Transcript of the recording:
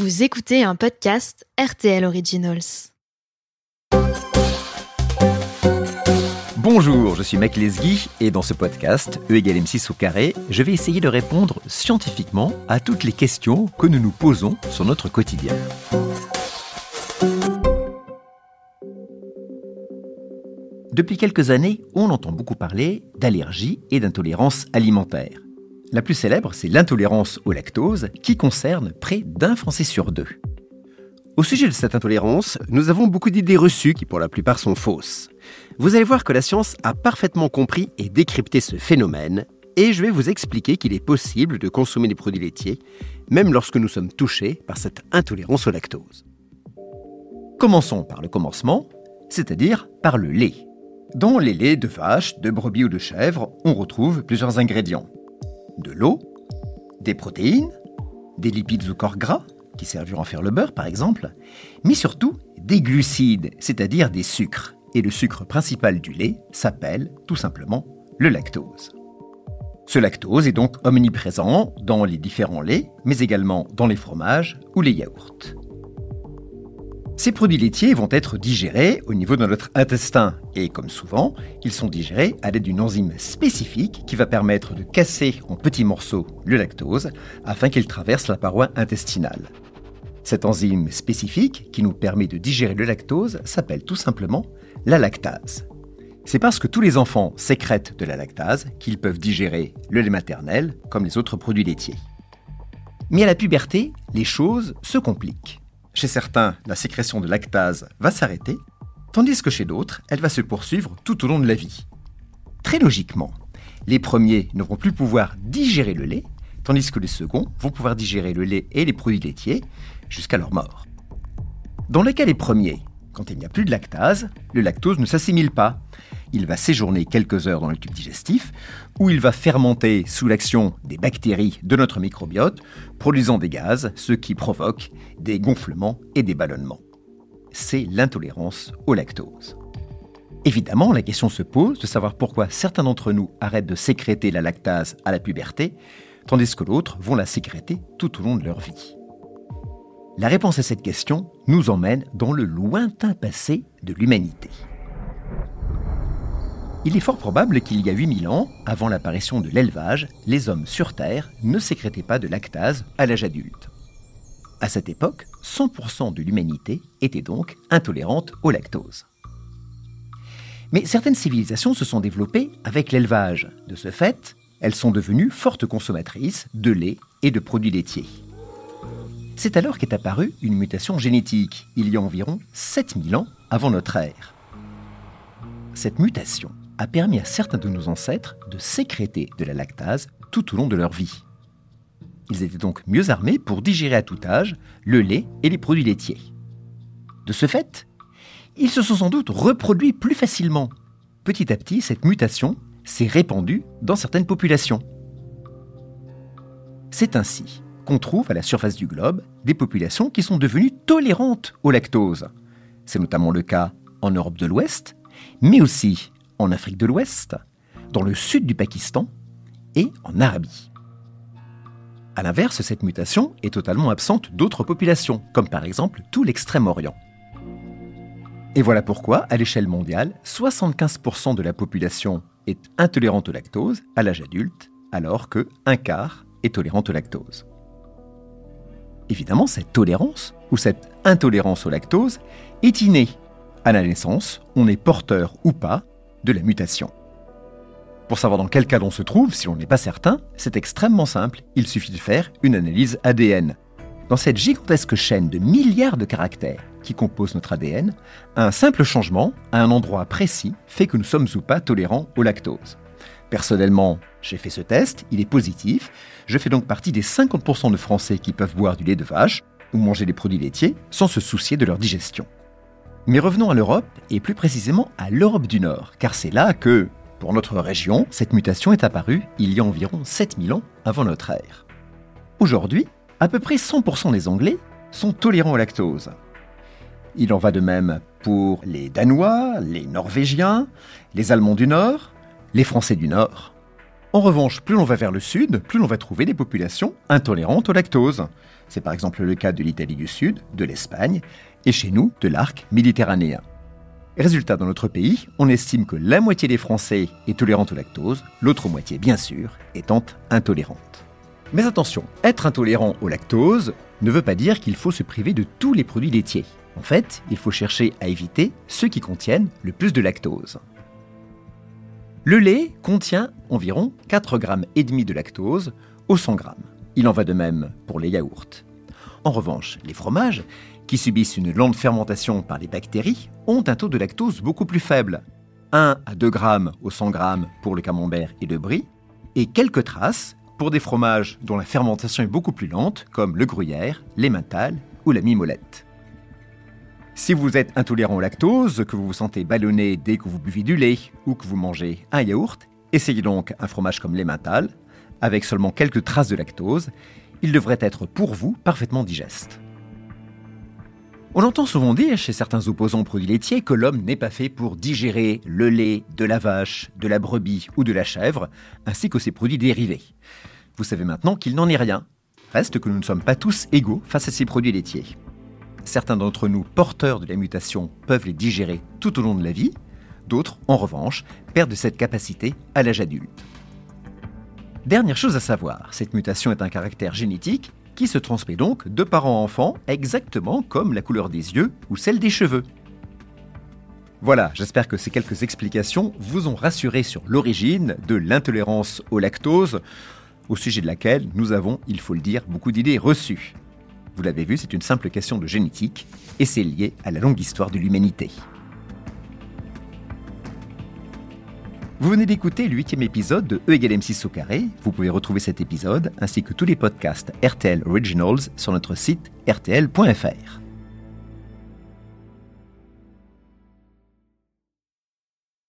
Vous écoutez un podcast RTL Originals. Bonjour, je suis Mac Lesguy et dans ce podcast, E égale M6 au carré, je vais essayer de répondre scientifiquement à toutes les questions que nous nous posons sur notre quotidien. Depuis quelques années, on entend beaucoup parler d'allergie et d'intolérance alimentaire. La plus célèbre, c'est l'intolérance au lactose, qui concerne près d'un Français sur deux. Au sujet de cette intolérance, nous avons beaucoup d'idées reçues qui pour la plupart sont fausses. Vous allez voir que la science a parfaitement compris et décrypté ce phénomène, et je vais vous expliquer qu'il est possible de consommer des produits laitiers, même lorsque nous sommes touchés par cette intolérance au lactose. Commençons par le commencement, c'est-à-dire par le lait. Dans les laits de vache, de brebis ou de chèvre, on retrouve plusieurs ingrédients de l'eau, des protéines, des lipides ou corps gras, qui serviront à faire le beurre par exemple, mais surtout des glucides, c'est-à-dire des sucres. Et le sucre principal du lait s'appelle tout simplement le lactose. Ce lactose est donc omniprésent dans les différents laits, mais également dans les fromages ou les yaourts. Ces produits laitiers vont être digérés au niveau de notre intestin et comme souvent, ils sont digérés à l'aide d'une enzyme spécifique qui va permettre de casser en petits morceaux le lactose afin qu'il traverse la paroi intestinale. Cette enzyme spécifique qui nous permet de digérer le lactose s'appelle tout simplement la lactase. C'est parce que tous les enfants sécrètent de la lactase qu'ils peuvent digérer le lait maternel comme les autres produits laitiers. Mais à la puberté, les choses se compliquent. Chez certains, la sécrétion de lactase va s'arrêter, tandis que chez d'autres, elle va se poursuivre tout au long de la vie. Très logiquement, les premiers ne vont plus pouvoir digérer le lait, tandis que les seconds vont pouvoir digérer le lait et les produits laitiers jusqu'à leur mort. Dans le cas des premiers, quand il n'y a plus de lactase, le lactose ne s'assimile pas. Il va séjourner quelques heures dans le tube digestif, où il va fermenter sous l'action des bactéries de notre microbiote, produisant des gaz, ce qui provoque des gonflements et des ballonnements. C'est l'intolérance au lactose. Évidemment, la question se pose de savoir pourquoi certains d'entre nous arrêtent de sécréter la lactase à la puberté, tandis que d'autres vont la sécréter tout au long de leur vie. La réponse à cette question nous emmène dans le lointain passé de l'humanité. Il est fort probable qu'il y a 8000 ans, avant l'apparition de l'élevage, les hommes sur Terre ne sécrétaient pas de lactase à l'âge adulte. À cette époque, 100% de l'humanité était donc intolérante au lactose. Mais certaines civilisations se sont développées avec l'élevage. De ce fait, elles sont devenues fortes consommatrices de lait et de produits laitiers. C'est alors qu'est apparue une mutation génétique, il y a environ 7000 ans avant notre ère. Cette mutation a permis à certains de nos ancêtres de sécréter de la lactase tout au long de leur vie. Ils étaient donc mieux armés pour digérer à tout âge le lait et les produits laitiers. De ce fait, ils se sont sans doute reproduits plus facilement. Petit à petit, cette mutation s'est répandue dans certaines populations. C'est ainsi qu'on trouve à la surface du globe des populations qui sont devenues tolérantes au lactose. C'est notamment le cas en Europe de l'Ouest, mais aussi en Afrique de l'Ouest, dans le sud du Pakistan et en Arabie. A l'inverse, cette mutation est totalement absente d'autres populations, comme par exemple tout l'Extrême-Orient. Et voilà pourquoi, à l'échelle mondiale, 75% de la population est intolérante au lactose à l'âge adulte, alors que un quart est tolérante au lactose. Évidemment, cette tolérance ou cette intolérance au lactose est innée. À la naissance, on est porteur ou pas de la mutation. Pour savoir dans quel cas on se trouve, si on n'est pas certain, c'est extrêmement simple. Il suffit de faire une analyse ADN. Dans cette gigantesque chaîne de milliards de caractères qui composent notre ADN, un simple changement à un endroit précis fait que nous sommes ou pas tolérants au lactose. Personnellement, j'ai fait ce test, il est positif. Je fais donc partie des 50% de Français qui peuvent boire du lait de vache ou manger des produits laitiers sans se soucier de leur digestion. Mais revenons à l'Europe, et plus précisément à l'Europe du Nord, car c'est là que, pour notre région, cette mutation est apparue il y a environ 7000 ans avant notre ère. Aujourd'hui, à peu près 100% des Anglais sont tolérants au lactose. Il en va de même pour les Danois, les Norvégiens, les Allemands du Nord, les Français du Nord. En revanche, plus l'on va vers le sud, plus l'on va trouver des populations intolérantes au lactose. C'est par exemple le cas de l'Italie du Sud, de l'Espagne, et chez nous, de l'arc méditerranéen. Résultat, dans notre pays, on estime que la moitié des Français est tolérante au lactose, l'autre moitié, bien sûr, étant intolérante. Mais attention, être intolérant au lactose ne veut pas dire qu'il faut se priver de tous les produits laitiers. En fait, il faut chercher à éviter ceux qui contiennent le plus de lactose. Le lait contient environ 4,5 g de lactose au 100 g. Il en va de même pour les yaourts. En revanche, les fromages, qui subissent une lente fermentation par les bactéries, ont un taux de lactose beaucoup plus faible. 1 à 2 g au 100 g pour le camembert et le brie, et quelques traces pour des fromages dont la fermentation est beaucoup plus lente, comme le gruyère, l'emmental ou la mimolette. Si vous êtes intolérant au lactose, que vous vous sentez ballonné dès que vous buvez du lait ou que vous mangez un yaourt, essayez donc un fromage comme l'emmental, avec seulement quelques traces de lactose. Il devrait être pour vous parfaitement digeste. On entend souvent dire chez certains opposants aux produits laitiers que l'homme n'est pas fait pour digérer le lait de la vache, de la brebis ou de la chèvre, ainsi que ses produits dérivés. Vous savez maintenant qu'il n'en est rien. Reste que nous ne sommes pas tous égaux face à ces produits laitiers. Certains d'entre nous, porteurs de la mutation, peuvent les digérer tout au long de la vie. D'autres, en revanche, perdent cette capacité à l'âge adulte. Dernière chose à savoir, cette mutation est un caractère génétique qui se transmet donc de parents à enfants exactement comme la couleur des yeux ou celle des cheveux. Voilà, j'espère que ces quelques explications vous ont rassuré sur l'origine de l'intolérance au lactose, au sujet de laquelle nous avons, il faut le dire, beaucoup d'idées reçues. Vous l'avez vu, c'est une simple question de génétique et c'est lié à la longue histoire de l'humanité. Vous venez d'écouter le huitième épisode de E égale M6 au carré. Vous pouvez retrouver cet épisode ainsi que tous les podcasts RTL Originals sur notre site rtl.fr.